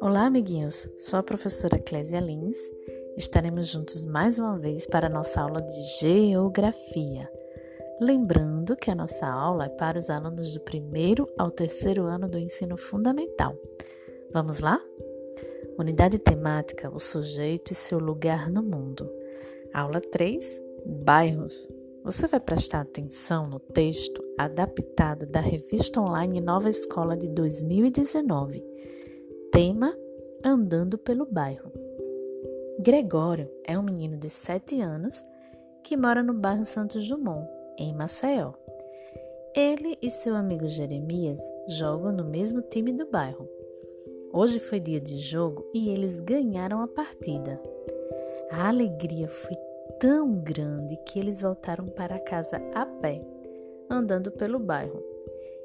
Olá, amiguinhos! Sou a professora Clésia Lins. Estaremos juntos mais uma vez para a nossa aula de Geografia. Lembrando que a nossa aula é para os alunos do primeiro ao terceiro ano do ensino fundamental. Vamos lá? Unidade temática: o sujeito e seu lugar no mundo. Aula 3: Bairros. Você vai prestar atenção no texto adaptado da revista online Nova Escola de 2019. Tema: Andando pelo bairro. Gregório é um menino de 7 anos que mora no bairro Santos Dumont, em Maceió. Ele e seu amigo Jeremias jogam no mesmo time do bairro. Hoje foi dia de jogo e eles ganharam a partida. A alegria foi tão grande que eles voltaram para casa a pé, andando pelo bairro.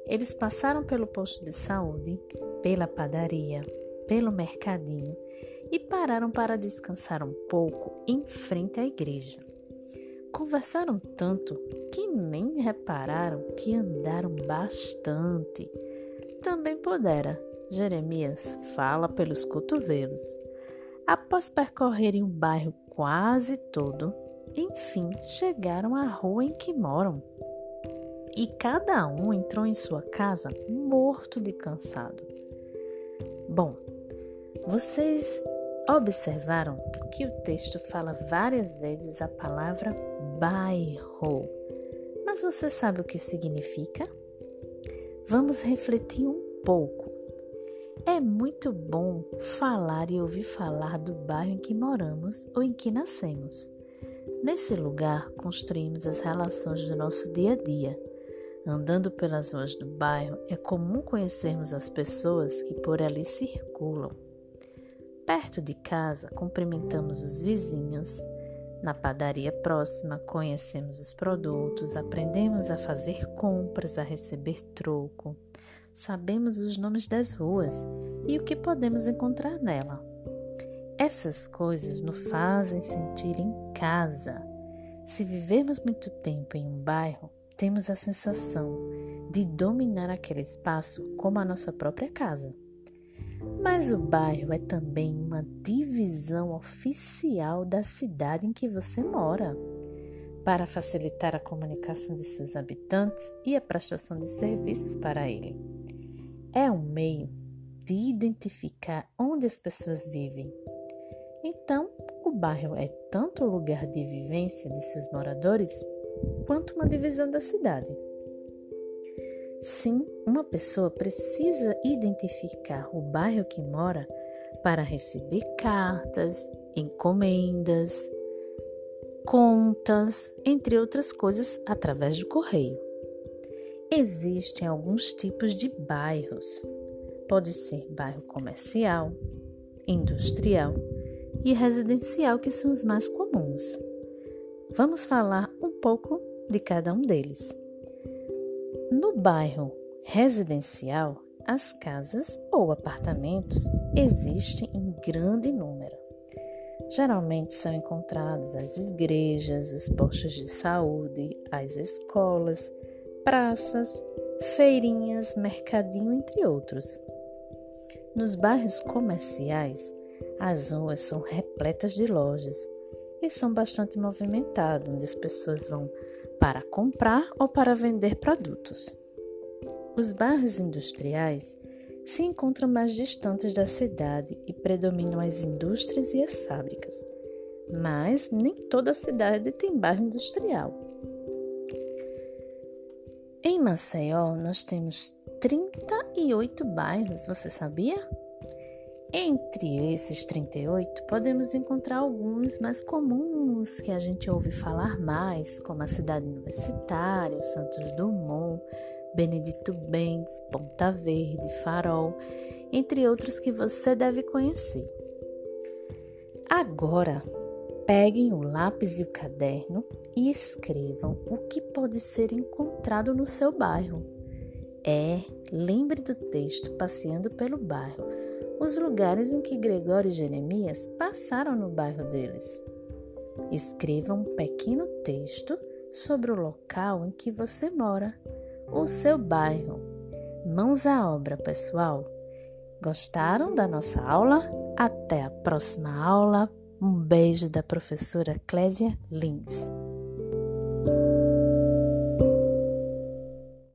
Eles passaram pelo posto de saúde, pela padaria, pelo mercadinho e pararam para descansar um pouco em frente à igreja. Conversaram tanto que nem repararam que andaram bastante. Também pudera Jeremias fala pelos cotovelos. Após percorrerem o bairro quase todo, enfim chegaram à rua em que moram. E cada um entrou em sua casa morto de cansado. Bom, vocês observaram que o texto fala várias vezes a palavra bairro. Mas você sabe o que significa? Vamos refletir um pouco. É muito bom falar e ouvir falar do bairro em que moramos ou em que nascemos. Nesse lugar, construímos as relações do nosso dia a dia. Andando pelas ruas do bairro, é comum conhecermos as pessoas que por ali circulam. Perto de casa, cumprimentamos os vizinhos. Na padaria próxima, conhecemos os produtos, aprendemos a fazer compras, a receber troco sabemos os nomes das ruas e o que podemos encontrar nela. Essas coisas nos fazem sentir em casa. Se vivermos muito tempo em um bairro, temos a sensação de dominar aquele espaço como a nossa própria casa. Mas o bairro é também uma divisão oficial da cidade em que você mora, para facilitar a comunicação de seus habitantes e a prestação de serviços para ele é um meio de identificar onde as pessoas vivem. Então, o bairro é tanto o lugar de vivência de seus moradores quanto uma divisão da cidade. Sim, uma pessoa precisa identificar o bairro que mora para receber cartas, encomendas, contas, entre outras coisas, através do correio. Existem alguns tipos de bairros. Pode ser bairro comercial, industrial e residencial, que são os mais comuns. Vamos falar um pouco de cada um deles. No bairro residencial, as casas ou apartamentos existem em grande número. Geralmente são encontrados as igrejas, os postos de saúde, as escolas, praças, feirinhas, mercadinho, entre outros. Nos bairros comerciais, as ruas são repletas de lojas e são bastante movimentados, onde as pessoas vão para comprar ou para vender produtos. Os bairros industriais se encontram mais distantes da cidade e predominam as indústrias e as fábricas. Mas nem toda cidade tem bairro industrial. Em Maceió, nós temos 38 bairros, você sabia? Entre esses 38, podemos encontrar alguns mais comuns que a gente ouve falar mais, como a Cidade Universitária, o Santos Dumont, Benedito Mendes, Ponta Verde, Farol, entre outros que você deve conhecer. Agora, Peguem o lápis e o caderno e escrevam o que pode ser encontrado no seu bairro. É, lembre do texto Passeando pelo Bairro, os lugares em que Gregório e Jeremias passaram no bairro deles. Escreva um pequeno texto sobre o local em que você mora, o seu bairro. Mãos à obra, pessoal! Gostaram da nossa aula? Até a próxima aula! Um beijo da professora Clésia Lins.